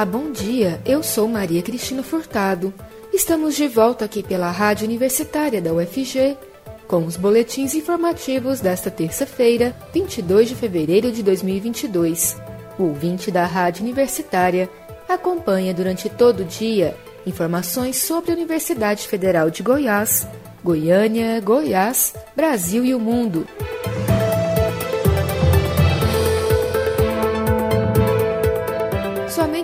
Olá, bom dia. Eu sou Maria Cristina Furtado. Estamos de volta aqui pela Rádio Universitária da UFG com os boletins informativos desta terça-feira, 22 de fevereiro de 2022. O ouvinte da Rádio Universitária acompanha durante todo o dia informações sobre a Universidade Federal de Goiás, Goiânia, Goiás, Brasil e o mundo.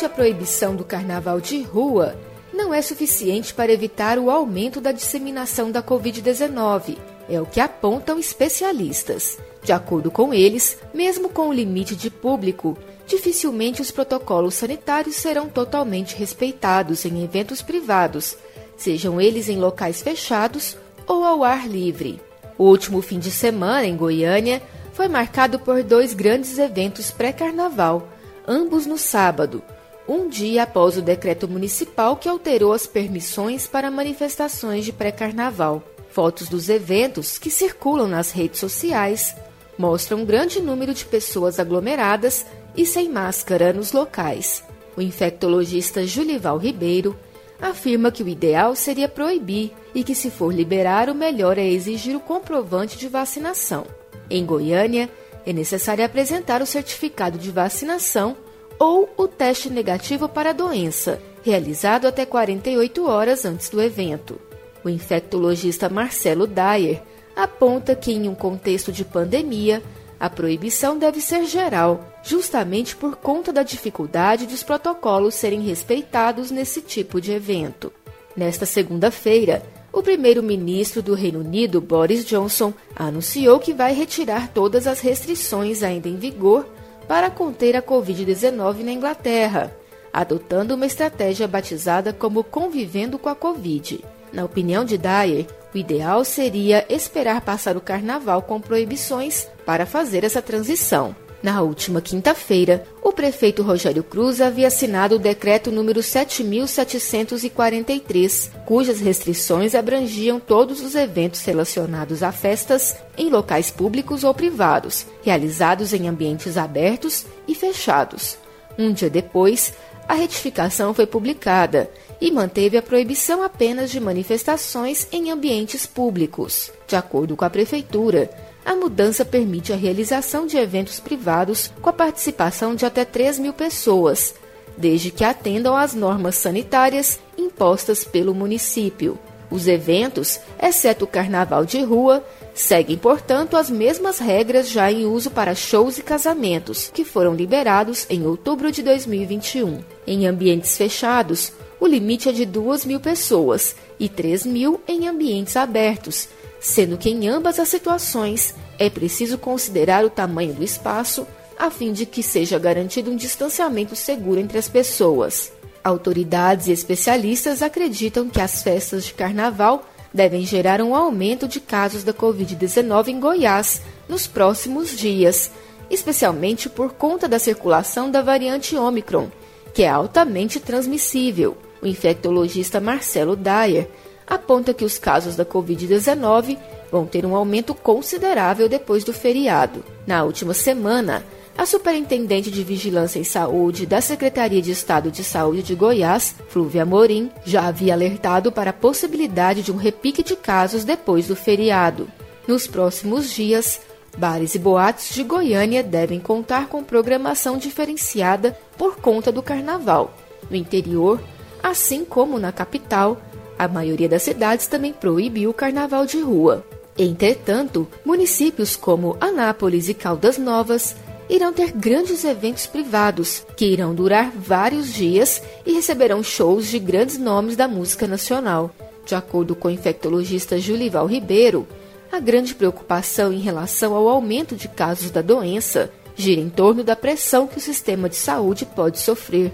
Somente a proibição do carnaval de rua não é suficiente para evitar o aumento da disseminação da Covid-19, é o que apontam especialistas. De acordo com eles, mesmo com o limite de público, dificilmente os protocolos sanitários serão totalmente respeitados em eventos privados, sejam eles em locais fechados ou ao ar livre. O último fim de semana em Goiânia foi marcado por dois grandes eventos pré-carnaval, ambos no sábado, um dia após o decreto municipal que alterou as permissões para manifestações de pré-carnaval. Fotos dos eventos que circulam nas redes sociais mostram um grande número de pessoas aglomeradas e sem máscara nos locais. O infectologista Julival Ribeiro afirma que o ideal seria proibir e que, se for liberar, o melhor é exigir o comprovante de vacinação. Em Goiânia, é necessário apresentar o certificado de vacinação ou o teste negativo para a doença, realizado até 48 horas antes do evento. O infectologista Marcelo Dyer aponta que, em um contexto de pandemia, a proibição deve ser geral, justamente por conta da dificuldade de os protocolos serem respeitados nesse tipo de evento. Nesta segunda-feira, o primeiro-ministro do Reino Unido, Boris Johnson, anunciou que vai retirar todas as restrições ainda em vigor para conter a Covid-19 na Inglaterra, adotando uma estratégia batizada como Convivendo com a Covid. Na opinião de Dyer, o ideal seria esperar passar o carnaval com proibições para fazer essa transição. Na última quinta-feira, o prefeito Rogério Cruz havia assinado o decreto número 7743, cujas restrições abrangiam todos os eventos relacionados a festas em locais públicos ou privados, realizados em ambientes abertos e fechados. Um dia depois, a retificação foi publicada e manteve a proibição apenas de manifestações em ambientes públicos. De acordo com a Prefeitura, a mudança permite a realização de eventos privados com a participação de até 3 mil pessoas, desde que atendam às normas sanitárias impostas pelo município. Os eventos, exceto o carnaval de rua, seguem, portanto, as mesmas regras já em uso para shows e casamentos, que foram liberados em outubro de 2021. Em ambientes fechados, o limite é de 2 mil pessoas e 3 mil em ambientes abertos, sendo que em ambas as situações é preciso considerar o tamanho do espaço a fim de que seja garantido um distanciamento seguro entre as pessoas. Autoridades e especialistas acreditam que as festas de carnaval devem gerar um aumento de casos da Covid-19 em Goiás nos próximos dias, especialmente por conta da circulação da variante Omicron, que é altamente transmissível. O infectologista Marcelo Dyer aponta que os casos da Covid-19 vão ter um aumento considerável depois do feriado. Na última semana, a Superintendente de Vigilância em Saúde da Secretaria de Estado de Saúde de Goiás, Flúvia Morim, já havia alertado para a possibilidade de um repique de casos depois do feriado. Nos próximos dias, bares e boates de Goiânia devem contar com programação diferenciada por conta do carnaval. No interior, Assim como na capital, a maioria das cidades também proibiu o carnaval de rua. Entretanto, municípios como Anápolis e Caldas Novas irão ter grandes eventos privados, que irão durar vários dias e receberão shows de grandes nomes da música nacional. De acordo com o infectologista Julival Ribeiro, a grande preocupação em relação ao aumento de casos da doença gira em torno da pressão que o sistema de saúde pode sofrer.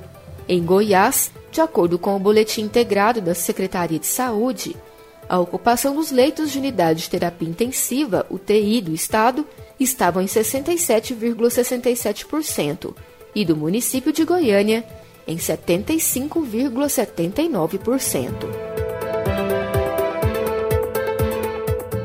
Em Goiás, de acordo com o boletim integrado da Secretaria de Saúde, a ocupação dos leitos de unidade de terapia intensiva, UTI, do Estado estavam em 67,67% e do município de Goiânia em 75,79%.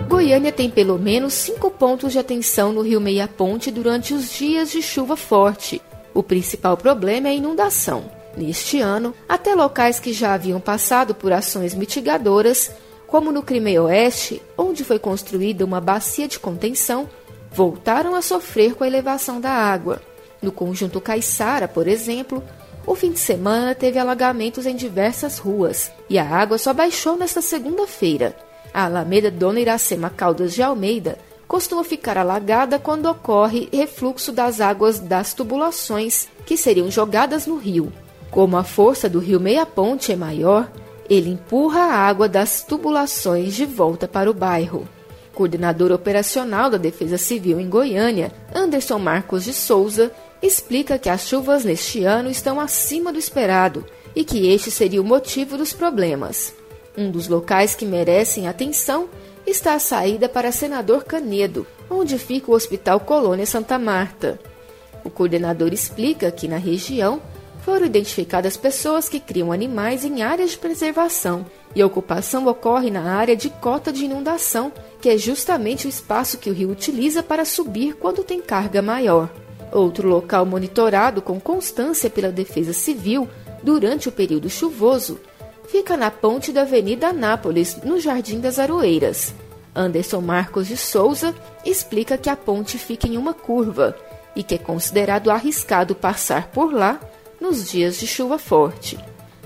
Goiânia tem pelo menos cinco pontos de atenção no Rio Meia Ponte durante os dias de chuva forte. O principal problema é a inundação. Neste ano, até locais que já haviam passado por ações mitigadoras, como no Crimeia Oeste, onde foi construída uma bacia de contenção, voltaram a sofrer com a elevação da água. No conjunto Caiçara, por exemplo, o fim de semana teve alagamentos em diversas ruas e a água só baixou nesta segunda-feira. A Alameda Dona Iracema Caldas de Almeida costuma ficar alagada quando ocorre refluxo das águas das tubulações que seriam jogadas no rio. Como a força do rio Meia Ponte é maior, ele empurra a água das tubulações de volta para o bairro. Coordenador operacional da Defesa Civil em Goiânia, Anderson Marcos de Souza, explica que as chuvas neste ano estão acima do esperado e que este seria o motivo dos problemas. Um dos locais que merecem atenção está a saída para Senador Canedo, onde fica o Hospital Colônia Santa Marta. O coordenador explica que na região foram identificadas pessoas que criam animais em áreas de preservação e a ocupação ocorre na área de cota de inundação, que é justamente o espaço que o rio utiliza para subir quando tem carga maior. Outro local monitorado com constância pela Defesa Civil durante o período chuvoso fica na ponte da Avenida Anápolis, no Jardim das Aroeiras. Anderson Marcos de Souza explica que a ponte fica em uma curva e que é considerado arriscado passar por lá nos dias de chuva forte.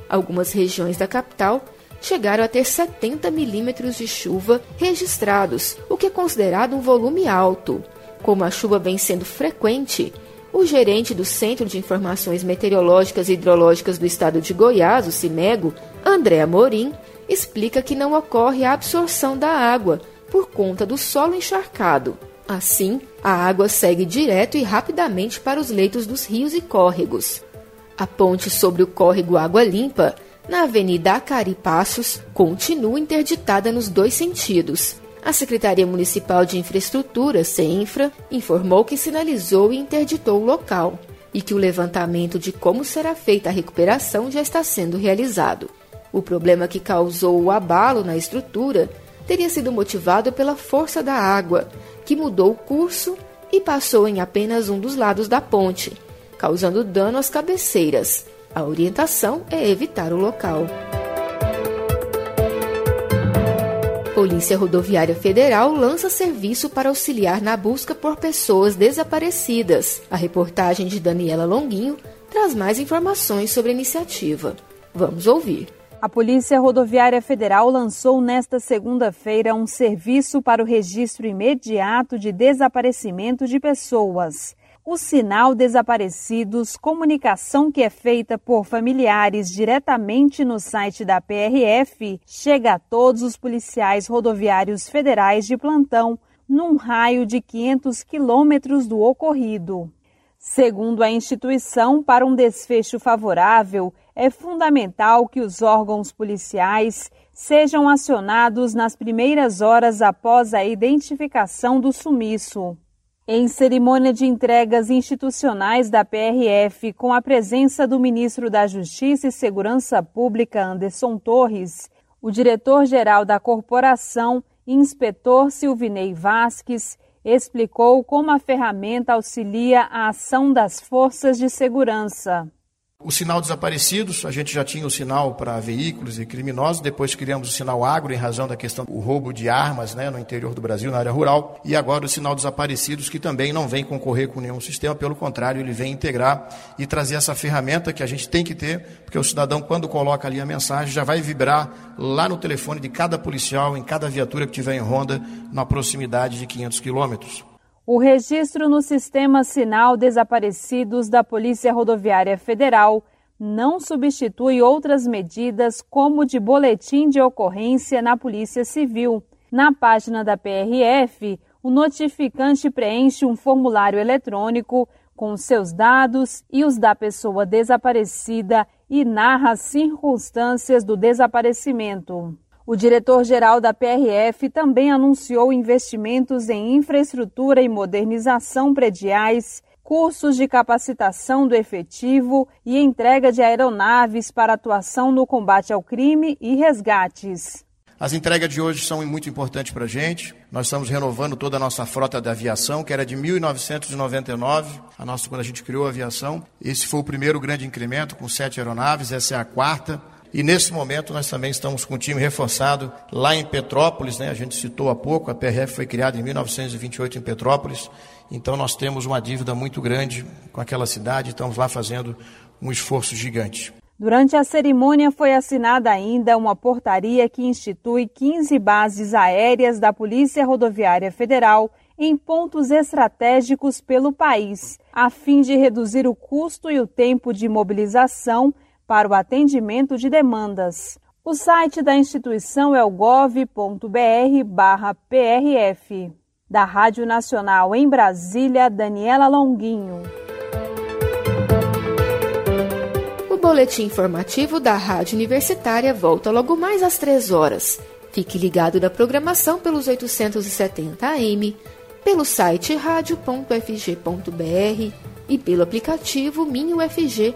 Algumas regiões da capital chegaram a ter 70 milímetros de chuva registrados, o que é considerado um volume alto. Como a chuva vem sendo frequente, o gerente do Centro de Informações Meteorológicas e Hidrológicas do Estado de Goiás, o CIMEGO, André Amorim, explica que não ocorre a absorção da água por conta do solo encharcado. Assim, a água segue direto e rapidamente para os leitos dos rios e córregos. A ponte sobre o córrego Água Limpa, na Avenida Acari Passos, continua interditada nos dois sentidos. A Secretaria Municipal de Infraestrutura, CEINFRA, informou que sinalizou e interditou o local e que o levantamento de como será feita a recuperação já está sendo realizado. O problema que causou o abalo na estrutura teria sido motivado pela força da água, que mudou o curso e passou em apenas um dos lados da ponte, causando dano às cabeceiras. A orientação é evitar o local. Polícia Rodoviária Federal lança serviço para auxiliar na busca por pessoas desaparecidas. A reportagem de Daniela Longuinho traz mais informações sobre a iniciativa. Vamos ouvir. A Polícia Rodoviária Federal lançou nesta segunda-feira um serviço para o registro imediato de desaparecimento de pessoas o sinal Desaparecidos, comunicação que é feita por familiares diretamente no site da PRF, chega a todos os policiais rodoviários federais de plantão, num raio de 500 quilômetros do ocorrido. Segundo a instituição, para um desfecho favorável, é fundamental que os órgãos policiais sejam acionados nas primeiras horas após a identificação do sumiço. Em cerimônia de entregas institucionais da PRF, com a presença do ministro da Justiça e Segurança Pública, Anderson Torres, o diretor-geral da corporação, inspetor Silvinei Vasques, explicou como a ferramenta auxilia a ação das forças de segurança. O sinal desaparecidos, a gente já tinha o sinal para veículos e criminosos, depois criamos o sinal agro em razão da questão do roubo de armas né, no interior do Brasil, na área rural, e agora o sinal desaparecidos, que também não vem concorrer com nenhum sistema, pelo contrário, ele vem integrar e trazer essa ferramenta que a gente tem que ter, porque o cidadão, quando coloca ali a mensagem, já vai vibrar lá no telefone de cada policial, em cada viatura que tiver em ronda, na proximidade de 500 quilômetros. O registro no sistema Sinal Desaparecidos da Polícia Rodoviária Federal não substitui outras medidas, como de boletim de ocorrência na Polícia Civil. Na página da PRF, o notificante preenche um formulário eletrônico com seus dados e os da pessoa desaparecida e narra as circunstâncias do desaparecimento. O diretor-geral da PRF também anunciou investimentos em infraestrutura e modernização prediais, cursos de capacitação do efetivo e entrega de aeronaves para atuação no combate ao crime e resgates. As entregas de hoje são muito importantes para a gente. Nós estamos renovando toda a nossa frota de aviação, que era de 1999, a nossa, quando a gente criou a aviação. Esse foi o primeiro grande incremento, com sete aeronaves, essa é a quarta. E nesse momento nós também estamos com um time reforçado lá em Petrópolis, né? A gente citou há pouco, a PRF foi criada em 1928 em Petrópolis. Então nós temos uma dívida muito grande com aquela cidade, estamos lá fazendo um esforço gigante. Durante a cerimônia foi assinada ainda uma portaria que institui 15 bases aéreas da Polícia Rodoviária Federal em pontos estratégicos pelo país, a fim de reduzir o custo e o tempo de mobilização para o atendimento de demandas. O site da instituição é o gov.br/prf. Da Rádio Nacional em Brasília, Daniela Longuinho. boletim informativo da Rádio Universitária volta logo mais às 3 horas. Fique ligado na programação pelos 870 AM, pelo site radio.fg.br e pelo aplicativo Minho FG.